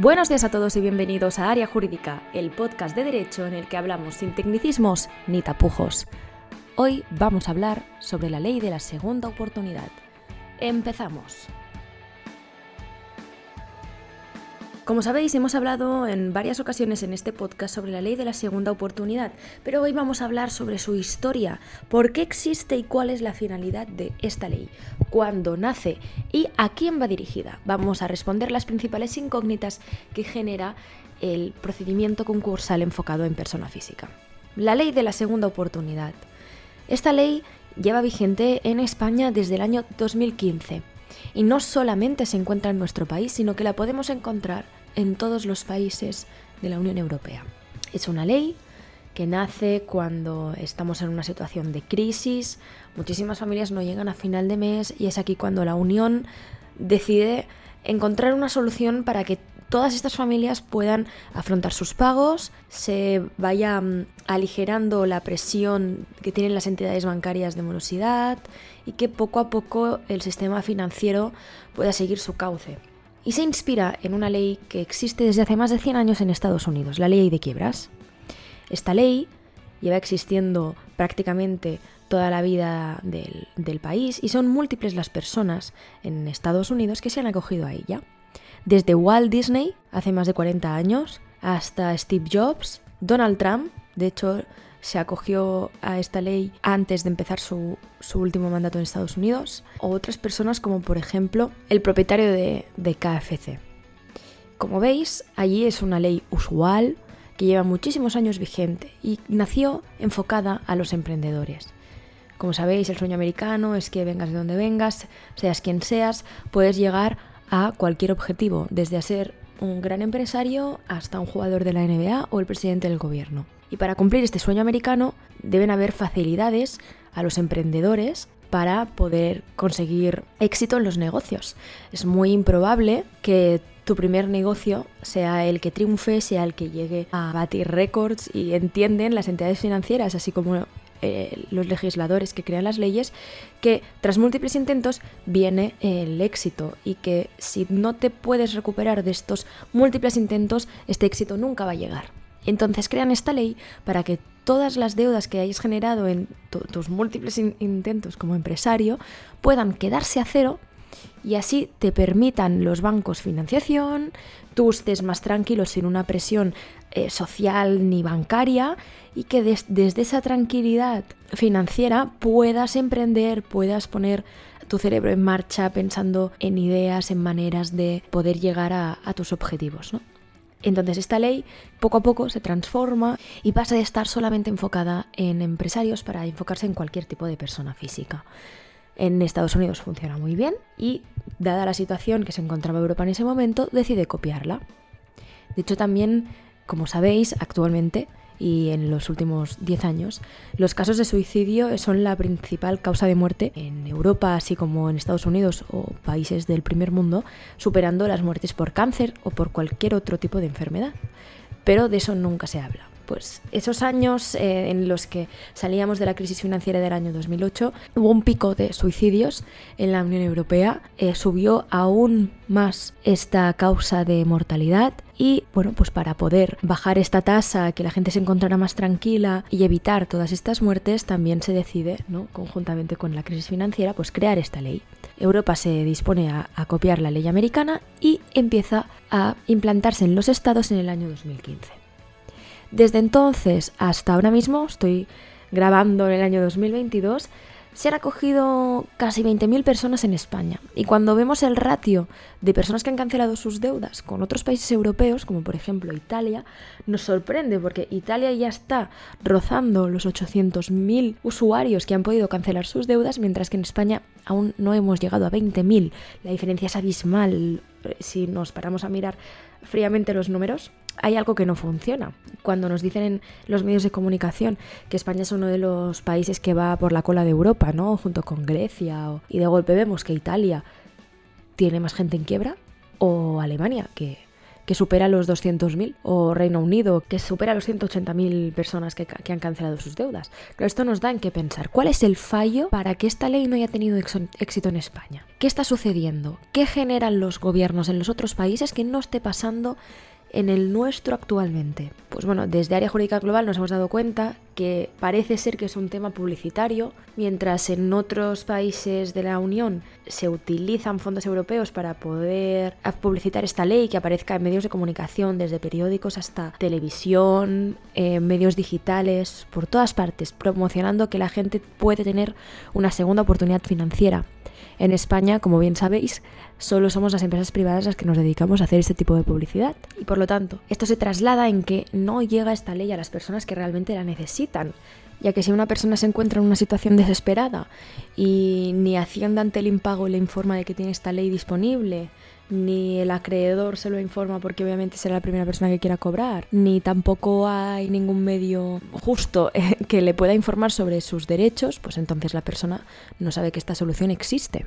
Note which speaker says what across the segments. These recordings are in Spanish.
Speaker 1: Buenos días a todos y bienvenidos a Área Jurídica, el podcast de derecho en el que hablamos sin tecnicismos ni tapujos. Hoy vamos a hablar sobre la ley de la segunda oportunidad. Empezamos. Como sabéis, hemos hablado en varias ocasiones en este podcast sobre la ley de la segunda oportunidad, pero hoy vamos a hablar sobre su historia, por qué existe y cuál es la finalidad de esta ley, cuándo nace y a quién va dirigida. Vamos a responder las principales incógnitas que genera el procedimiento concursal enfocado en persona física. La ley de la segunda oportunidad. Esta ley lleva vigente en España desde el año 2015 y no solamente se encuentra en nuestro país, sino que la podemos encontrar en todos los países de la Unión Europea. Es una ley que nace cuando estamos en una situación de crisis, muchísimas familias no llegan a final de mes y es aquí cuando la Unión decide encontrar una solución para que todas estas familias puedan afrontar sus pagos, se vaya mm, aligerando la presión que tienen las entidades bancarias de morosidad y que poco a poco el sistema financiero pueda seguir su cauce. Y se inspira en una ley que existe desde hace más de 100 años en Estados Unidos, la ley de quiebras. Esta ley lleva existiendo prácticamente toda la vida del, del, país y son múltiples las personas en Estados Unidos que se han acogido a ella. Desde Walt Disney, hace más de 40 años, hasta Steve Jobs, Donald Trump, de hecho se acogió a esta ley antes de empezar su, su último mandato en Estados Unidos, o otras personas como por ejemplo el propietario de, de KFC. Como veis, allí es una ley usual que lleva muchísimos años vigente y nació enfocada a los emprendedores. Como sabéis, el sueño americano es que vengas de donde vengas, seas quien seas, puedes llegar a cualquier objetivo, desde a ser un gran empresario hasta un jugador de la NBA o el presidente del gobierno. Y para cumplir este sueño americano deben haber facilidades a los emprendedores para poder conseguir éxito en los negocios. Es muy improbable que tu primer negocio sea el que triunfe, sea el que llegue a batir récords y entienden las entidades financieras, así como eh, los legisladores que crean las leyes, que tras múltiples intentos viene el éxito y que si no te puedes recuperar de estos múltiples intentos, este éxito nunca va a llegar. Entonces crean esta ley para que todas las deudas que hayas generado en tus múltiples intentos como empresario puedan quedarse a cero y así te permitan los bancos financiación, tú estés más tranquilo sin una presión eh, social ni bancaria y que desde esa tranquilidad financiera puedas emprender, puedas poner tu cerebro en marcha pensando en ideas, en maneras de poder llegar a, tus objetivos. ¿no? Entonces esta ley poco a poco se transforma y pasa de estar solamente enfocada en empresarios para enfocarse en cualquier tipo de persona física. En Estados Unidos funciona muy bien y, dada la situación que se encontraba Europa en ese momento, decide copiarla. De hecho, también, como sabéis, actualmente y en los últimos 10 años, los casos de suicidio son la principal causa de muerte en Europa, así como en Estados Unidos o países del primer mundo, superando las muertes por cáncer o por cualquier otro tipo de enfermedad. Pero de eso nunca se habla pues esos años eh, en los que salíamos de la crisis financiera del año 2008, hubo un pico de suicidios en la Unión Europea, eh, subió aún más esta causa de mortalidad y bueno, pues para poder bajar esta tasa, que la gente se encontrara más tranquila y evitar todas estas muertes, también se decide, ¿no? conjuntamente con la crisis financiera, pues crear esta ley. Europa se dispone a, a copiar la ley americana y empieza a implantarse en los estados en el año 2015. Desde entonces hasta ahora mismo, estoy grabando en el año 2022, se han acogido casi 20.000 personas en España. Y cuando vemos el ratio de personas que han cancelado sus deudas con otros países europeos, como por ejemplo Italia, nos sorprende porque Italia ya está rozando los 800.000 usuarios que han podido cancelar sus deudas, mientras que en España aún no hemos llegado a 20.000. La diferencia es abismal si nos paramos a mirar fríamente los números hay algo que no funciona. Cuando nos dicen en los medios de comunicación que España es uno de los países que va por la cola de Europa, ¿no? Junto con Grecia, y de golpe vemos que Italia tiene más gente en quiebra, o Alemania, que que supera los 200.000, o Reino Unido, que supera los 180.000 personas que, que, han cancelado sus deudas. Pero esto nos da en qué pensar. ¿Cuál es el fallo para que esta ley no haya tenido éxito en España? ¿Qué está sucediendo? ¿Qué generan los gobiernos en los otros países que no esté pasando en el nuestro actualmente? Pues bueno, desde Área Jurídica Global nos hemos dado cuenta que parece ser que es un tema publicitario, mientras en otros países de la Unión se utilizan fondos europeos para poder publicitar esta ley que aparezca en medios de comunicación, desde periódicos hasta televisión, medios digitales, por todas partes, promocionando que la gente puede tener una segunda oportunidad financiera. En España, como bien sabéis, solo somos las empresas privadas las que nos dedicamos a hacer este tipo de publicidad. Y por lo tanto, esto se traslada en que no llega esta ley a las personas que realmente la necesitan. Ya que si una persona se encuentra en una situación desesperada y ni Hacienda ante el impago le informa de que tiene esta ley disponible, ni el acreedor se lo informa porque obviamente será la primera persona que quiera cobrar, ni tampoco hay ningún medio justo eh, que le pueda informar sobre sus derechos, pues entonces la persona no sabe que esta solución existe.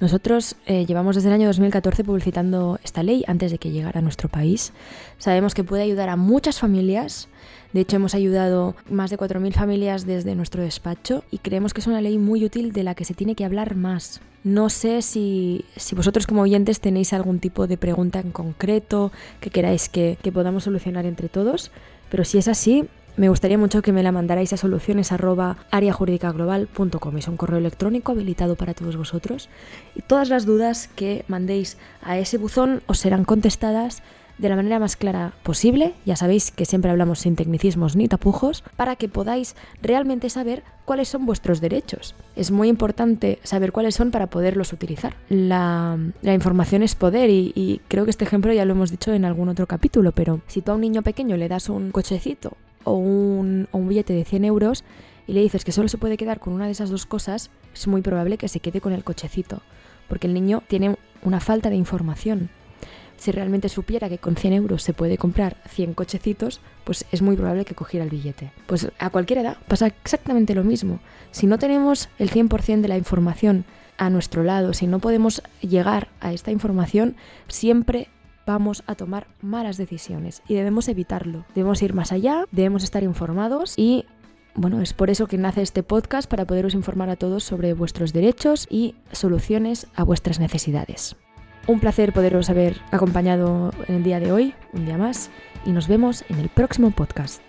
Speaker 1: Nosotros eh, llevamos desde el año 2014 publicitando esta ley antes de que llegara a nuestro país. Sabemos que puede ayudar a muchas familias. De hecho, hemos ayudado más de 4.000 familias desde nuestro despacho y creemos que es una ley muy útil de la que se tiene que hablar más. No sé si, si vosotros como oyentes tenéis algún tipo de pregunta en concreto que queráis que, que podamos solucionar entre todos, pero si es así, me gustaría mucho que me la mandarais a soluciones arroba Es un correo electrónico habilitado para todos vosotros. Y todas las dudas que mandéis a ese buzón os serán contestadas de la manera más clara posible, ya sabéis que siempre hablamos sin tecnicismos ni tapujos, para que podáis realmente saber cuáles son vuestros derechos. Es muy importante saber cuáles son para poderlos utilizar. La, información es poder y, y creo que este ejemplo ya lo hemos dicho en algún otro capítulo, pero si tú a un niño pequeño le das un cochecito o un, billete de 100 euros y le dices que solo se puede quedar con una de esas dos cosas, es muy probable que se quede con el cochecito, porque el niño tiene una falta de información. Si realmente supiera que con 100 euros se puede comprar 100 cochecitos, pues es muy probable que cogiera el billete. Pues a cualquier edad pasa exactamente lo mismo. Si no tenemos el 100% de la información a nuestro lado, si no podemos llegar a esta información, siempre vamos a tomar malas decisiones y debemos evitarlo. Debemos ir más allá, debemos estar informados y bueno, es por eso que nace este podcast para poderos informar a todos sobre vuestros derechos y soluciones a vuestras necesidades. Un placer poderos haber acompañado en el día de hoy, un día más, y nos vemos en el próximo podcast.